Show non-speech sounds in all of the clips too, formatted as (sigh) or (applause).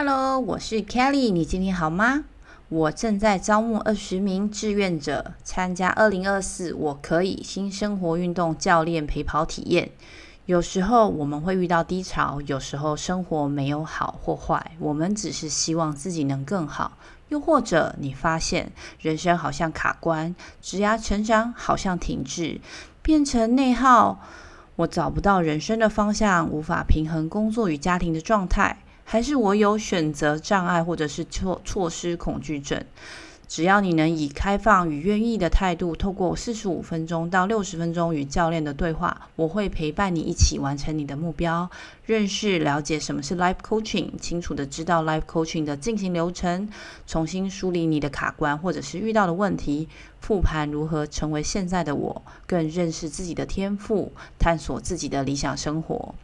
Hello，我是 Kelly，你今天好吗？我正在招募二十名志愿者参加二零二四我可以新生活运动教练陪跑体验。有时候我们会遇到低潮，有时候生活没有好或坏，我们只是希望自己能更好。又或者你发现人生好像卡关，职涯成长好像停滞，变成内耗，我找不到人生的方向，无法平衡工作与家庭的状态。还是我有选择障碍，或者是错措施恐惧症？只要你能以开放与愿意的态度，透过四十五分钟到六十分钟与教练的对话，我会陪伴你一起完成你的目标，认识了解什么是 Life Coaching，清楚地知道 Life Coaching 的进行流程，重新梳理你的卡关或者是遇到的问题，复盘如何成为现在的我，更认识自己的天赋，探索自己的理想生活，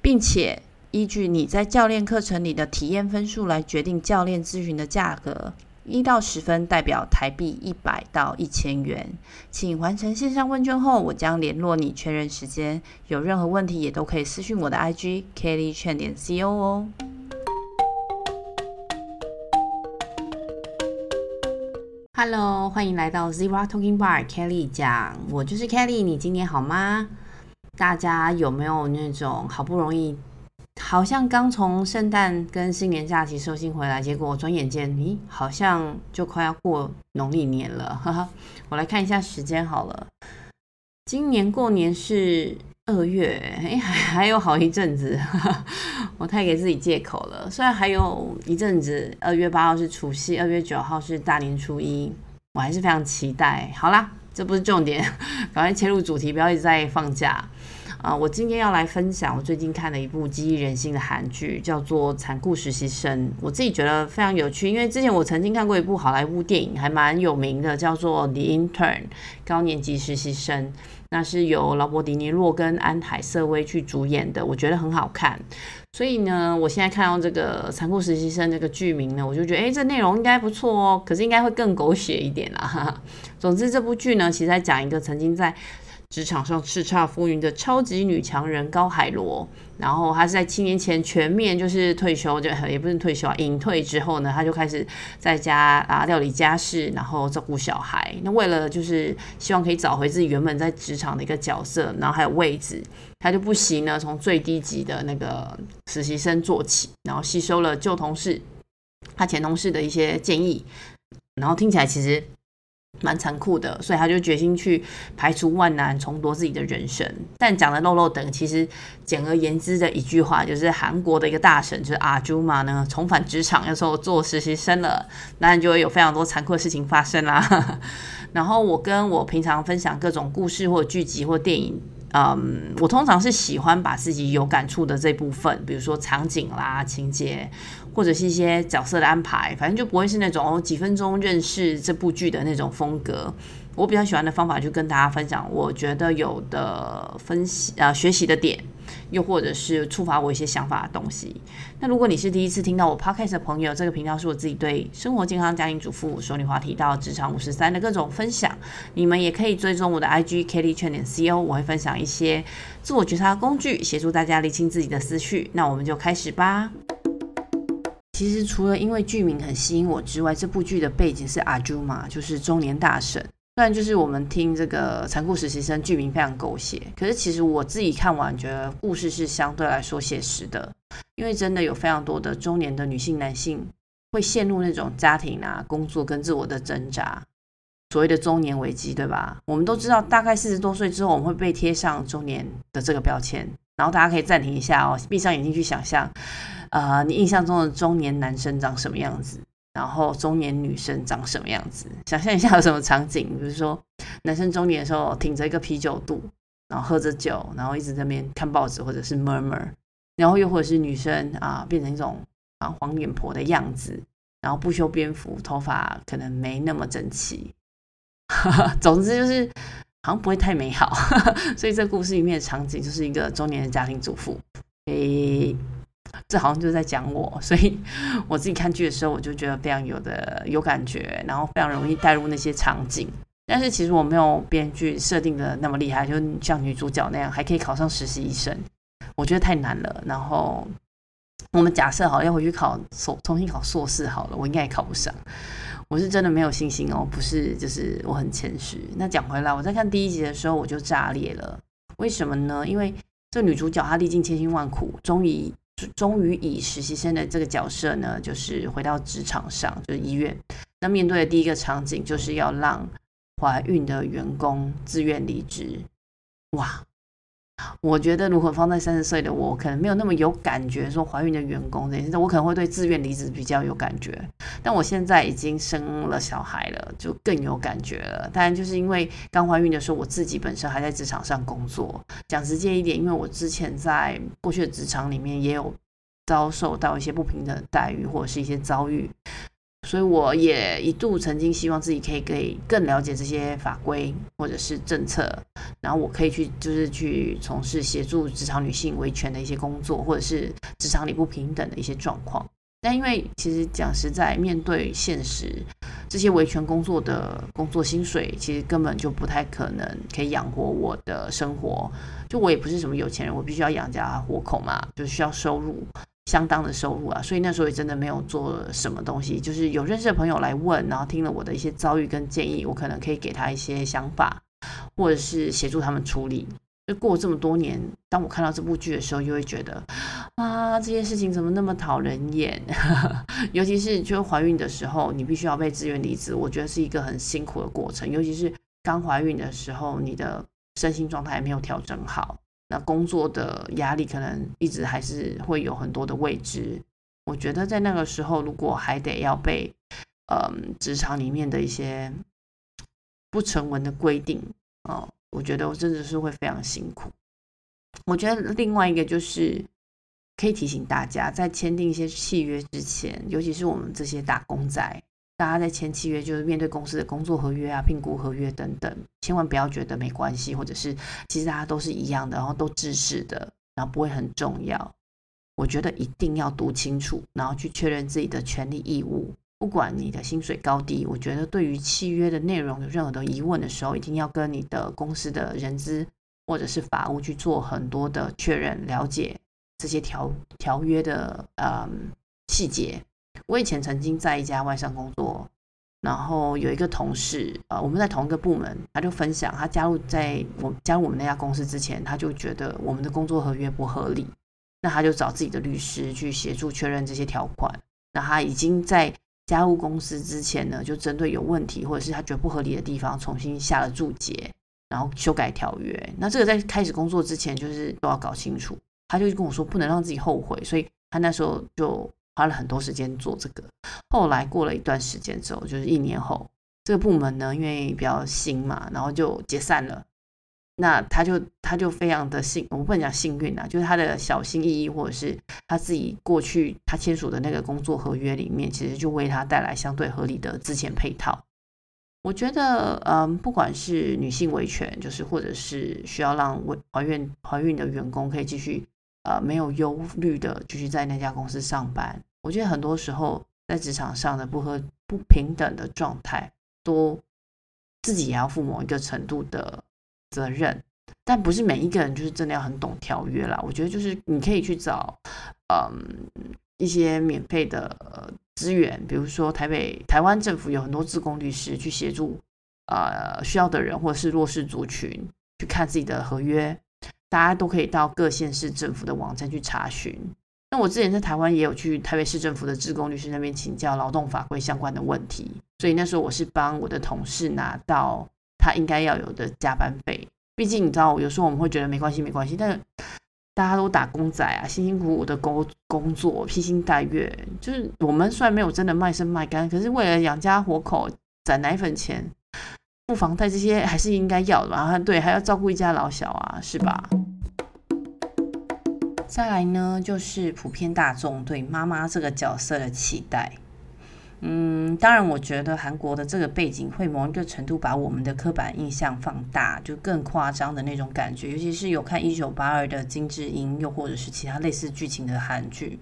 并且。依据你在教练课程里的体验分数来决定教练咨询的价格，一到十分代表台币一百到一千元。请完成线上问卷后，我将联络你确认时间。有任何问题也都可以私讯我的 IG Kelly Chen 点 CO 哦。Hello，欢迎来到 Zero Talking Bar Kelly 讲，我就是 Kelly，你今年好吗？大家有没有那种好不容易？好像刚从圣诞跟新年假期收心回来，结果转眼间，咦，好像就快要过农历年了。哈哈，我来看一下时间好了，今年过年是二月，哎，还还有好一阵子，我太给自己借口了。虽然还有一阵子，二月八号是除夕，二月九号是大年初一，我还是非常期待。好啦，这不是重点，(laughs) 赶快切入主题，不要一直在放假。啊，我今天要来分享我最近看的一部激励人心的韩剧，叫做《残酷实习生》。我自己觉得非常有趣，因为之前我曾经看过一部好莱坞电影，还蛮有名的，叫做《The Intern》高年级实习生，那是由劳勃·迪尼洛跟安·海瑟薇去主演的，我觉得很好看。所以呢，我现在看到这个《残酷实习生》这个剧名呢，我就觉得，哎，这内容应该不错哦，可是应该会更狗血一点啦。总之，这部剧呢，其实在讲一个曾经在职场上叱咤风云的超级女强人高海螺，然后她是在七年前全面就是退休，就也不是退休啊，隐退之后呢，她就开始在家啊料理家事，然后照顾小孩。那为了就是希望可以找回自己原本在职场的一个角色，然后还有位置，她就不惜呢从最低级的那个实习生做起，然后吸收了旧同事、她前同事的一些建议，然后听起来其实。蛮残酷的，所以他就决心去排除万难，重夺自己的人生。但讲的漏漏等，其实简而言之的一句话，就是韩国的一个大神，就是阿朱玛呢，重返职场，要说做实习生了，那你就会有非常多残酷的事情发生啦。(laughs) 然后我跟我平常分享各种故事或剧集或电影。嗯，我通常是喜欢把自己有感触的这部分，比如说场景啦、情节，或者是一些角色的安排，反正就不会是那种几分钟认识这部剧的那种风格。我比较喜欢的方法，就跟大家分享，我觉得有的分析啊、呃、学习的点，又或者是触发我一些想法的东西。那如果你是第一次听到我 podcast 的朋友，这个频道是我自己对生活健康、家庭主妇、说女话题到职场五十三的各种分享。你们也可以追踪我的 IG Kelly 圈点 CO，我会分享一些自我觉察工具，协助大家理清自己的思绪。那我们就开始吧。其实除了因为剧名很吸引我之外，这部剧的背景是阿朱玛，就是中年大神。虽然就是我们听这个残酷实习生剧名非常狗血，可是其实我自己看完觉得故事是相对来说写实的，因为真的有非常多的中年的女性、男性会陷入那种家庭啊、工作跟自我的挣扎，所谓的中年危机，对吧？我们都知道，大概四十多岁之后，我们会被贴上中年的这个标签。然后大家可以暂停一下哦，闭上眼睛去想象，呃，你印象中的中年男生长什么样子？然后中年女生长什么样子？想象一下有什么场景？比如说男生中年的时候挺着一个啤酒肚，然后喝着酒，然后一直在那边看报纸或者是 murmur，然后又或者是女生啊变成一种啊黄脸婆的样子，然后不修边幅，头发可能没那么整齐，(laughs) 总之就是好像不会太美好。(laughs) 所以这故事里面的场景就是一个中年的家庭主妇。诶。这好像就是在讲我，所以我自己看剧的时候，我就觉得非常有的有感觉，然后非常容易带入那些场景。但是其实我没有编剧设定的那么厉害，就像女主角那样还可以考上实习医生，我觉得太难了。然后我们假设好要回去考重重新考硕士好了，我应该也考不上。我是真的没有信心哦，不是，就是我很谦虚。那讲回来，我在看第一集的时候我就炸裂了。为什么呢？因为这女主角她历尽千辛万苦，终于终于以实习生的这个角色呢，就是回到职场上，就是医院。那面对的第一个场景就是要让怀孕的员工自愿离职。哇！我觉得，如果放在三十岁的我，可能没有那么有感觉。说怀孕的员工这件事，我可能会对自愿离职比较有感觉。但我现在已经生了小孩了，就更有感觉了。当然，就是因为刚怀孕的时候，我自己本身还在职场上工作。讲直接一点，因为我之前在过去的职场里面也有遭受到一些不平等待遇，或者是一些遭遇。所以我也一度曾经希望自己可以可以更了解这些法规或者是政策，然后我可以去就是去从事协助职场女性维权的一些工作，或者是职场里不平等的一些状况。但因为其实讲实在，面对现实，这些维权工作的工作薪水其实根本就不太可能可以养活我的生活。就我也不是什么有钱人，我必须要养家活口嘛，就需要收入。相当的收入啊，所以那时候也真的没有做什么东西，就是有认识的朋友来问，然后听了我的一些遭遇跟建议，我可能可以给他一些想法，或者是协助他们处理。就过这么多年，当我看到这部剧的时候，就会觉得啊，这件事情怎么那么讨人厌？(laughs) 尤其是就怀孕的时候，你必须要被自愿离职，我觉得是一个很辛苦的过程。尤其是刚怀孕的时候，你的身心状态还没有调整好。那工作的压力可能一直还是会有很多的未知。我觉得在那个时候，如果还得要被嗯职场里面的一些不成文的规定哦，我觉得我真的是会非常辛苦。我觉得另外一个就是可以提醒大家，在签订一些契约之前，尤其是我们这些打工仔。大家在签契约，就是面对公司的工作合约啊、聘雇合约等等，千万不要觉得没关系，或者是其实大家都是一样的，然后都知识的，然后不会很重要。我觉得一定要读清楚，然后去确认自己的权利义务。不管你的薪水高低，我觉得对于契约的内容有任何的疑问的时候，一定要跟你的公司的人资或者是法务去做很多的确认，了解这些条条约的嗯细节。我以前曾经在一家外商工作，然后有一个同事，呃，我们在同一个部门，他就分享，他加入在我加入我们那家公司之前，他就觉得我们的工作合约不合理，那他就找自己的律师去协助确认这些条款。那他已经在加入公司之前呢，就针对有问题或者是他觉得不合理的地方，重新下了注解，然后修改条约。那这个在开始工作之前，就是都要搞清楚。他就跟我说，不能让自己后悔，所以他那时候就。花了很多时间做这个，后来过了一段时间之后，就是一年后，这个部门呢，因为比较新嘛，然后就解散了。那他就他就非常的幸，我不能讲幸运啊，就是他的小心翼翼，或者是他自己过去他签署的那个工作合约里面，其实就为他带来相对合理的资遣配套。我觉得，嗯，不管是女性维权，就是或者是需要让怀孕怀孕的员工可以继续。呃，没有忧虑的继续在那家公司上班。我觉得很多时候在职场上的不和不平等的状态，都自己也要负某一个程度的责任。但不是每一个人就是真的要很懂条约啦。我觉得就是你可以去找嗯一些免费的资源，比如说台北台湾政府有很多自工律师去协助呃需要的人或者是弱势族群去看自己的合约。大家都可以到各县市政府的网站去查询。那我之前在台湾也有去台北市政府的职工律师那边请教劳动法规相关的问题，所以那时候我是帮我的同事拿到他应该要有的加班费。毕竟你知道，有时候我们会觉得没关系，没关系，但大家都打工仔啊，辛辛苦苦的工工作，披星戴月，就是我们虽然没有真的卖身卖肝，可是为了养家活口，攒奶粉钱。付房贷这些还是应该要的吧？对，还要照顾一家老小啊，是吧？再来呢，就是普遍大众对妈妈这个角色的期待。嗯，当然，我觉得韩国的这个背景会某一个程度把我们的刻板印象放大，就更夸张的那种感觉。尤其是有看《一九八二》的金智英，又或者是其他类似剧情的韩剧。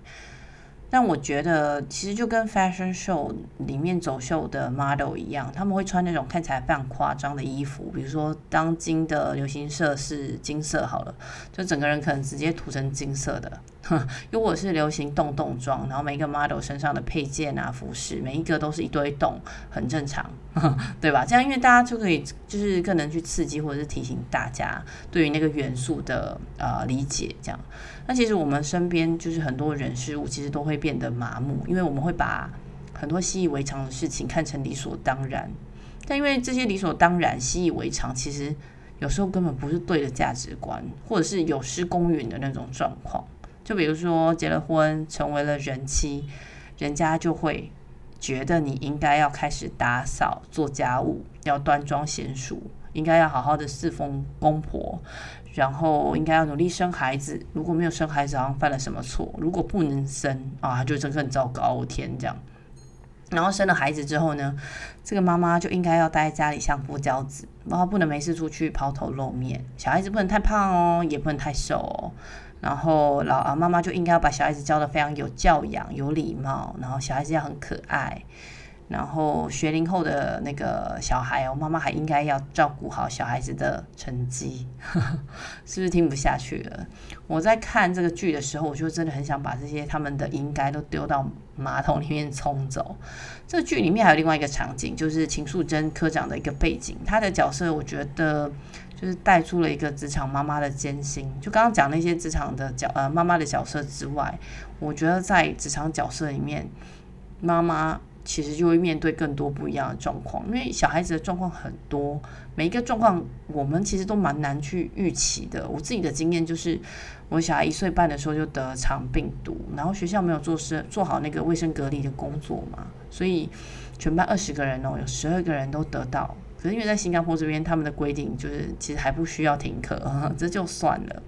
但我觉得，其实就跟 fashion show 里面走秀的 model 一样，他们会穿那种看起来非常夸张的衣服，比如说当今的流行色是金色好了，就整个人可能直接涂成金色的，如果是流行洞洞装，然后每一个 model 身上的配件啊、服饰，每一个都是一堆洞，很正常，(laughs) 对吧？这样因为大家就可以就是更能去刺激或者是提醒大家对于那个元素的呃理解。这样，那其实我们身边就是很多人事物，其实都会变得麻木，因为我们会把很多习以为常的事情看成理所当然。但因为这些理所当然、习以为常，其实有时候根本不是对的价值观，或者是有失公允的那种状况。就比如说结了婚，成为了人妻，人家就会觉得你应该要开始打扫、做家务，要端庄贤淑，应该要好好的侍奉公婆，然后应该要努力生孩子。如果没有生孩子，好像犯了什么错。如果不能生啊，就真的很糟糕，天，这样。然后生了孩子之后呢，这个妈妈就应该要待在家里相夫教子，然后不能没事出去抛头露面。小孩子不能太胖哦，也不能太瘦哦。然后老啊妈妈就应该要把小孩子教得非常有教养、有礼貌，然后小孩子要很可爱。然后学龄后的那个小孩哦，妈妈还应该要照顾好小孩子的成绩，(laughs) 是不是听不下去了？我在看这个剧的时候，我就真的很想把这些他们的应该都丢到马桶里面冲走。这个剧里面还有另外一个场景，就是秦素贞科长的一个背景，他的角色我觉得就是带出了一个职场妈妈的艰辛。就刚刚讲那些职场的角呃妈妈的角色之外，我觉得在职场角色里面，妈妈。其实就会面对更多不一样的状况，因为小孩子的状况很多，每一个状况我们其实都蛮难去预期的。我自己的经验就是，我小孩一岁半的时候就得肠病毒，然后学校没有做生做好那个卫生隔离的工作嘛，所以全班二十个人哦，有十二个人都得到。可是因为在新加坡这边，他们的规定就是其实还不需要停课，(laughs) 这就算了。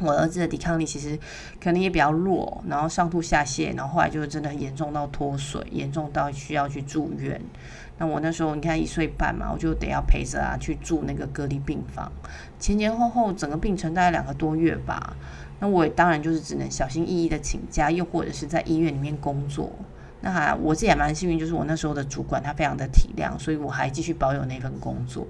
我儿子的抵抗力其实可能也比较弱，然后上吐下泻，然后后来就真的很严重到脱水，严重到需要去住院。那我那时候你看一岁半嘛，我就得要陪着啊去住那个隔离病房，前前后后整个病程大概两个多月吧。那我当然就是只能小心翼翼的请假，又或者是在医院里面工作。那我自己也蛮幸运，就是我那时候的主管他非常的体谅，所以我还继续保有那份工作。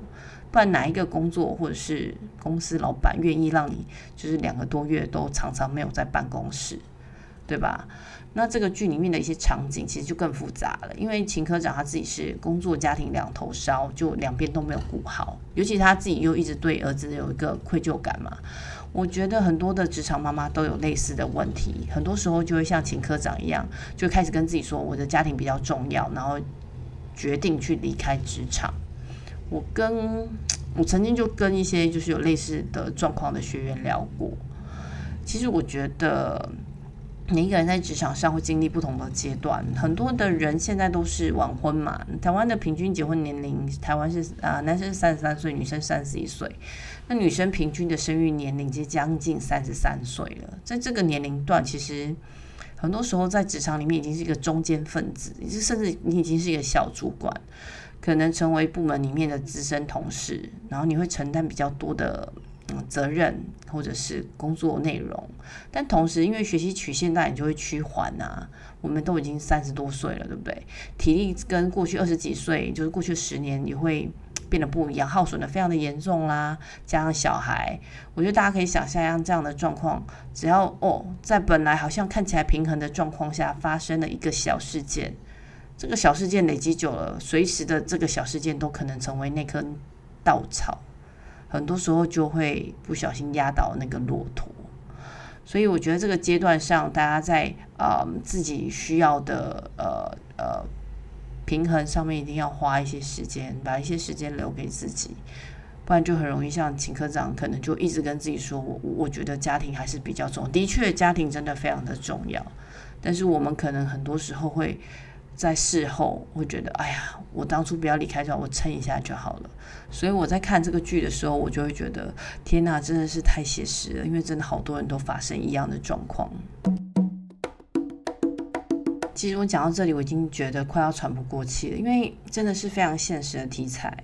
不然哪一个工作或者是公司老板愿意让你就是两个多月都常常没有在办公室，对吧？那这个剧里面的一些场景其实就更复杂了，因为秦科长他自己是工作家庭两头烧，就两边都没有顾好，尤其他自己又一直对儿子有一个愧疚感嘛。我觉得很多的职场妈妈都有类似的问题，很多时候就会像秦科长一样，就开始跟自己说我的家庭比较重要，然后决定去离开职场。我跟 (tsk) 我曾经就跟一些就是有类似的状况的学员聊过，其实我觉得每一个人在职场上会经历不同的阶段，很多的人现在都是晚婚嘛。台湾的平均结婚年龄，台湾是啊，男生三十三岁，女生三十一岁，那女生平均的生育年龄就将近三十三岁了。在这个年龄段，其实很多时候在职场里面已经是一个中间分子，甚至你已经是一个小主管。可能成为部门里面的资深同事，然后你会承担比较多的责任或者是工作内容，但同时因为学习曲线，那你就会趋缓啊。我们都已经三十多岁了，对不对？体力跟过去二十几岁，就是过去十年也会变得不一样，耗损的非常的严重啦。加上小孩，我觉得大家可以想象一下这样的状况，只要哦在本来好像看起来平衡的状况下，发生了一个小事件。这个小事件累积久了，随时的这个小事件都可能成为那根稻草，很多时候就会不小心压倒那个骆驼。所以我觉得这个阶段上，大家在呃自己需要的呃呃平衡上面，一定要花一些时间，把一些时间留给自己，不然就很容易像秦科长，可能就一直跟自己说：“我我觉得家庭还是比较重要。”的确，家庭真的非常的重要，但是我们可能很多时候会。在事后会觉得，哎呀，我当初不要离开这，我撑一下就好了。所以我在看这个剧的时候，我就会觉得，天哪，真的是太写实了，因为真的好多人都发生一样的状况。其实我讲到这里，我已经觉得快要喘不过气了，因为真的是非常现实的题材。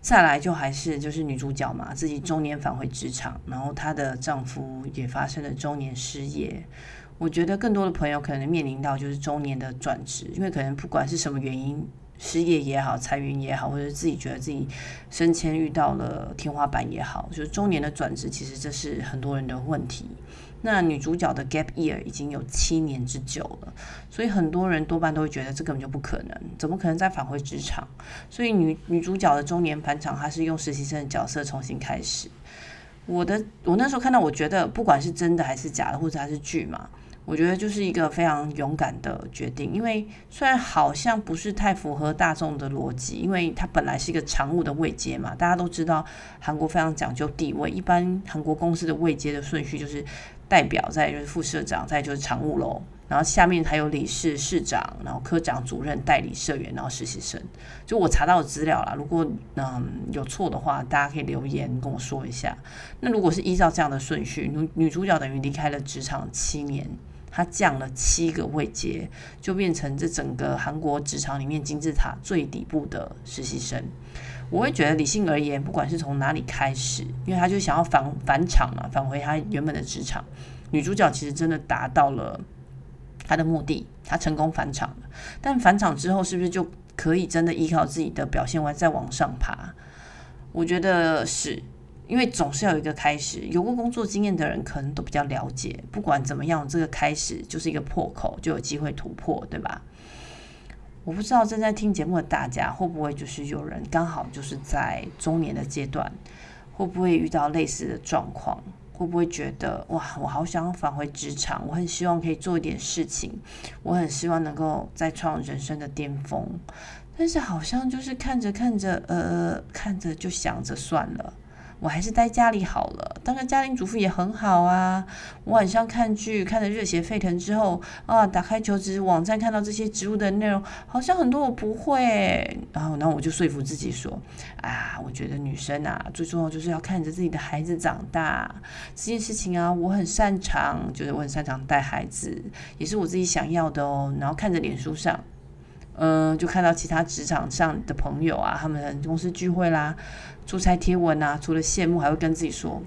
再来就还是就是女主角嘛，自己中年返回职场，然后她的丈夫也发生了中年失业。我觉得更多的朋友可能面临到就是中年的转职，因为可能不管是什么原因，失业也好，裁员也好，或者自己觉得自己升迁遇到了天花板也好，就是中年的转职，其实这是很多人的问题。那女主角的 gap year 已经有七年之久了，所以很多人多半都会觉得这根本就不可能，怎么可能再返回职场？所以女女主角的中年返场，她是用实习生的角色重新开始。我的我那时候看到，我觉得不管是真的还是假的，或者还是剧嘛。我觉得就是一个非常勇敢的决定，因为虽然好像不是太符合大众的逻辑，因为它本来是一个常务的位阶嘛，大家都知道韩国非常讲究地位，一般韩国公司的位阶的顺序就是代表，再就是副社长，再就是常务喽，然后下面还有理事、市长，然后科长、主任、代理、社员，然后实习生。就我查到的资料啦，如果嗯有错的话，大家可以留言跟我说一下。那如果是依照这样的顺序，女女主角等于离开了职场七年。他降了七个位阶，就变成这整个韩国职场里面金字塔最底部的实习生。我会觉得，理性而言，不管是从哪里开始，因为他就想要返返场嘛，返回他原本的职场。女主角其实真的达到了他的目的，他成功返场了。但返场之后，是不是就可以真的依靠自己的表现，完再往上爬？我觉得是。因为总是要有一个开始，有过工作经验的人可能都比较了解。不管怎么样，这个开始就是一个破口，就有机会突破，对吧？我不知道正在听节目的大家会不会就是有人刚好就是在中年的阶段，会不会遇到类似的状况？会不会觉得哇，我好想返回职场，我很希望可以做一点事情，我很希望能够再创人生的巅峰，但是好像就是看着看着，呃，看着就想着算了。我还是待家里好了，当个家庭主妇也很好啊。我晚上看剧看得热血沸腾之后啊，打开求职网站看到这些职务的内容，好像很多我不会。然后，然后我就说服自己说，啊，我觉得女生啊，最重要就是要看着自己的孩子长大这件事情啊，我很擅长，就是我很擅长带孩子，也是我自己想要的哦。然后看着脸书上。嗯，就看到其他职场上的朋友啊，他们公司聚会啦、出差贴文啊，除了羡慕，还会跟自己说：“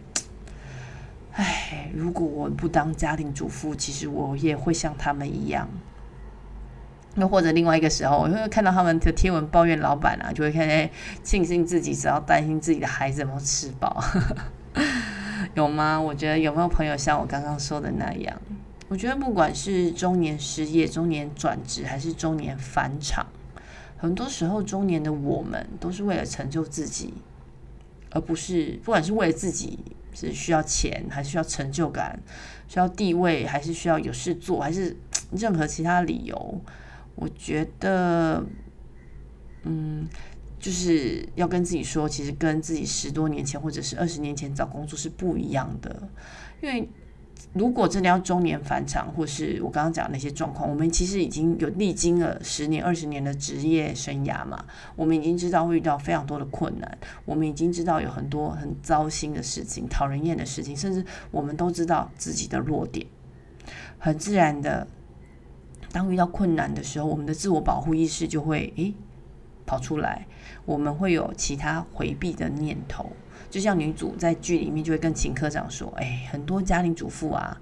哎，如果我不当家庭主妇，其实我也会像他们一样。”又或者另外一个时候，我会看到他们的贴文抱怨老板啊，就会看见庆幸自己只要担心自己的孩子有没有吃饱，(laughs) 有吗？我觉得有没有朋友像我刚刚说的那样？我觉得不管是中年失业、中年转职，还是中年返场，很多时候中年的我们都是为了成就自己，而不是不管是为了自己是需要钱，还是需要成就感，需要地位，还是需要有事做，还是任何其他理由。我觉得，嗯，就是要跟自己说，其实跟自己十多年前或者是二十年前找工作是不一样的，因为。如果真的要中年返场，或是我刚刚讲的那些状况，我们其实已经有历经了十年、二十年的职业生涯嘛，我们已经知道会遇到非常多的困难，我们已经知道有很多很糟心的事情、讨人厌的事情，甚至我们都知道自己的弱点。很自然的，当遇到困难的时候，我们的自我保护意识就会诶跑出来，我们会有其他回避的念头。就像女主在剧里面就会跟秦科长说：“哎，很多家庭主妇啊，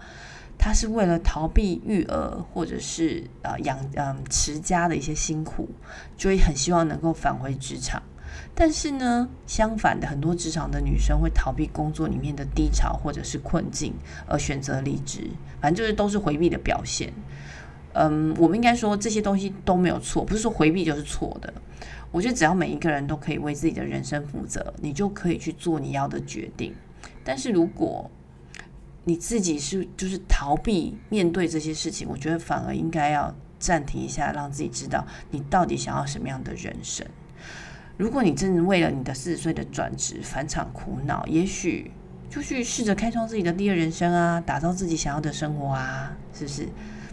她是为了逃避育儿或者是呃养嗯持家的一些辛苦，就会很希望能够返回职场。但是呢，相反的，很多职场的女生会逃避工作里面的低潮或者是困境而选择离职，反正就是都是回避的表现。嗯，我们应该说这些东西都没有错，不是说回避就是错的。”我觉得只要每一个人都可以为自己的人生负责，你就可以去做你要的决定。但是如果你自己是就是逃避面对这些事情，我觉得反而应该要暂停一下，让自己知道你到底想要什么样的人生。如果你真的为了你的四十岁的转职返场苦恼，也许就去试着开创自己的第二人生啊，打造自己想要的生活啊，是不是？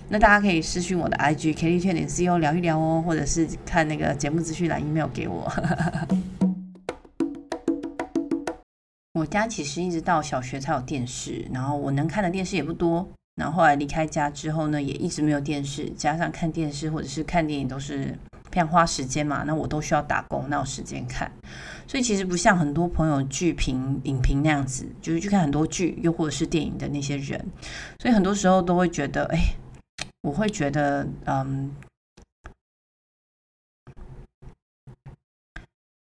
那大家可以私讯我的 IG Kelly 点 CO 聊一聊哦，或者是看那个节目资讯栏 email 给我。(laughs) 我家其实一直到小学才有电视，然后我能看的电视也不多。然后后来离开家之后呢，也一直没有电视，加上看电视或者是看电影都是非常花时间嘛，那我都需要打工，那有时间看？所以其实不像很多朋友剧评影评那样子，就是去看很多剧又或者是电影的那些人，所以很多时候都会觉得，哎。我会觉得，嗯，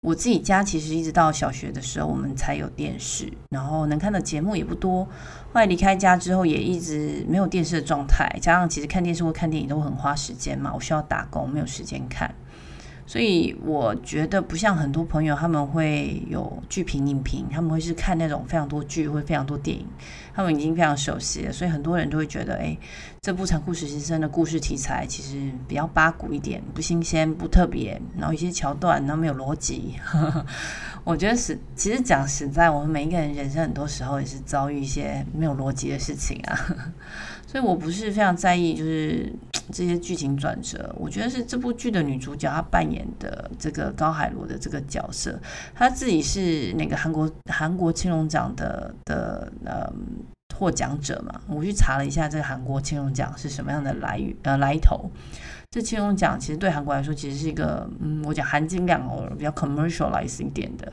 我自己家其实一直到小学的时候，我们才有电视，然后能看的节目也不多。后来离开家之后，也一直没有电视的状态，加上其实看电视或看电影都很花时间嘛，我需要打工，没有时间看。所以我觉得不像很多朋友，他们会有剧评、影评，他们会是看那种非常多剧，会非常多电影，他们已经非常熟悉了。所以很多人都会觉得，哎，这部残酷实习生的故事题材其实比较八股一点，不新鲜、不特别，然后一些桥段，然后没有逻辑。(laughs) 我觉得是，其实讲实在，我们每一个人人生很多时候也是遭遇一些没有逻辑的事情啊。(laughs) 所以我不是非常在意，就是这些剧情转折。我觉得是这部剧的女主角她扮演的这个高海螺的这个角色，她自己是那个韩国韩国青龙奖的的呃获奖者嘛。我去查了一下，这个韩国青龙奖是什么样的来源呃来头。这青龙奖其实对韩国来说，其实是一个嗯，我讲含金量哦比较 commercialize 一点的。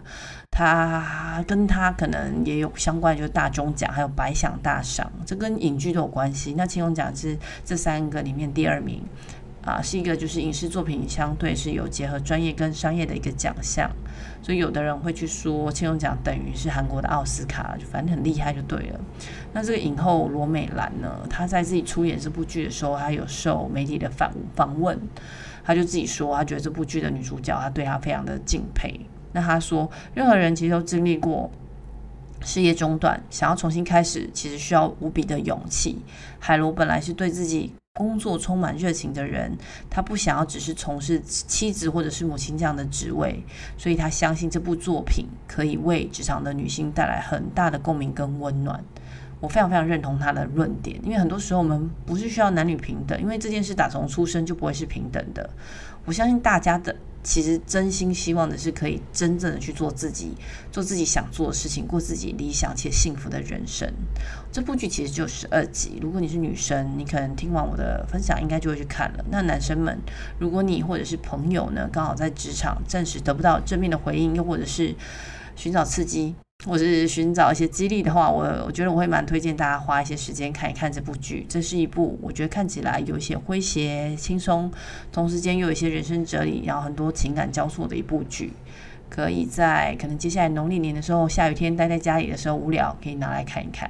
它跟它可能也有相关，就是大钟奖还有白想大赏，这跟影剧都有关系。那青龙奖是这三个里面第二名。啊，是一个就是影视作品相对是有结合专业跟商业的一个奖项，所以有的人会去说青龙奖等于是韩国的奥斯卡，就反正很厉害就对了。那这个影后罗美兰呢，她在自己出演这部剧的时候，她有受媒体的访访问，她就自己说，她觉得这部剧的女主角，她对她非常的敬佩。那她说，任何人其实都经历过事业中断，想要重新开始，其实需要无比的勇气。海螺本来是对自己。工作充满热情的人，他不想要只是从事妻子或者是母亲这样的职位，所以他相信这部作品可以为职场的女性带来很大的共鸣跟温暖。我非常非常认同他的论点，因为很多时候我们不是需要男女平等，因为这件事打从出生就不会是平等的。我相信大家的。其实真心希望的是可以真正的去做自己，做自己想做的事情，过自己理想且幸福的人生。这部剧其实就十二集，如果你是女生，你可能听完我的分享，应该就会去看了。那男生们，如果你或者是朋友呢，刚好在职场暂时得不到正面的回应，又或者是寻找刺激。或是寻找一些激励的话，我我觉得我会蛮推荐大家花一些时间看一看这部剧。这是一部我觉得看起来有一些诙谐、轻松，同时间又有一些人生哲理，然后很多情感交错的一部剧。可以在可能接下来农历年的时候，下雨天待在家里的时候无聊，可以拿来看一看。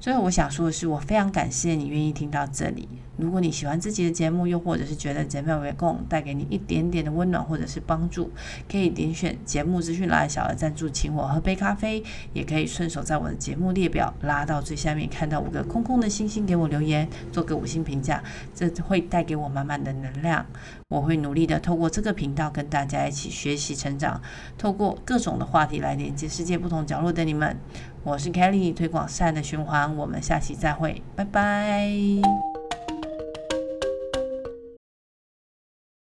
最后我想说的是，我非常感谢你愿意听到这里。如果你喜欢这集的节目，又或者是觉得节目有供带给你一点点的温暖或者是帮助，可以点选节目资讯栏小额赞助，请我喝杯咖啡，也可以顺手在我的节目列表拉到最下面，看到五个空空的星星，给我留言，做个五星评价，这会带给我满满的能量。我会努力的透过这个频道跟大家一起学习成长，透过各种的话题来连接世界不同角落的你们。我是 Kelly，推广善的循环，我们下期再会，拜拜。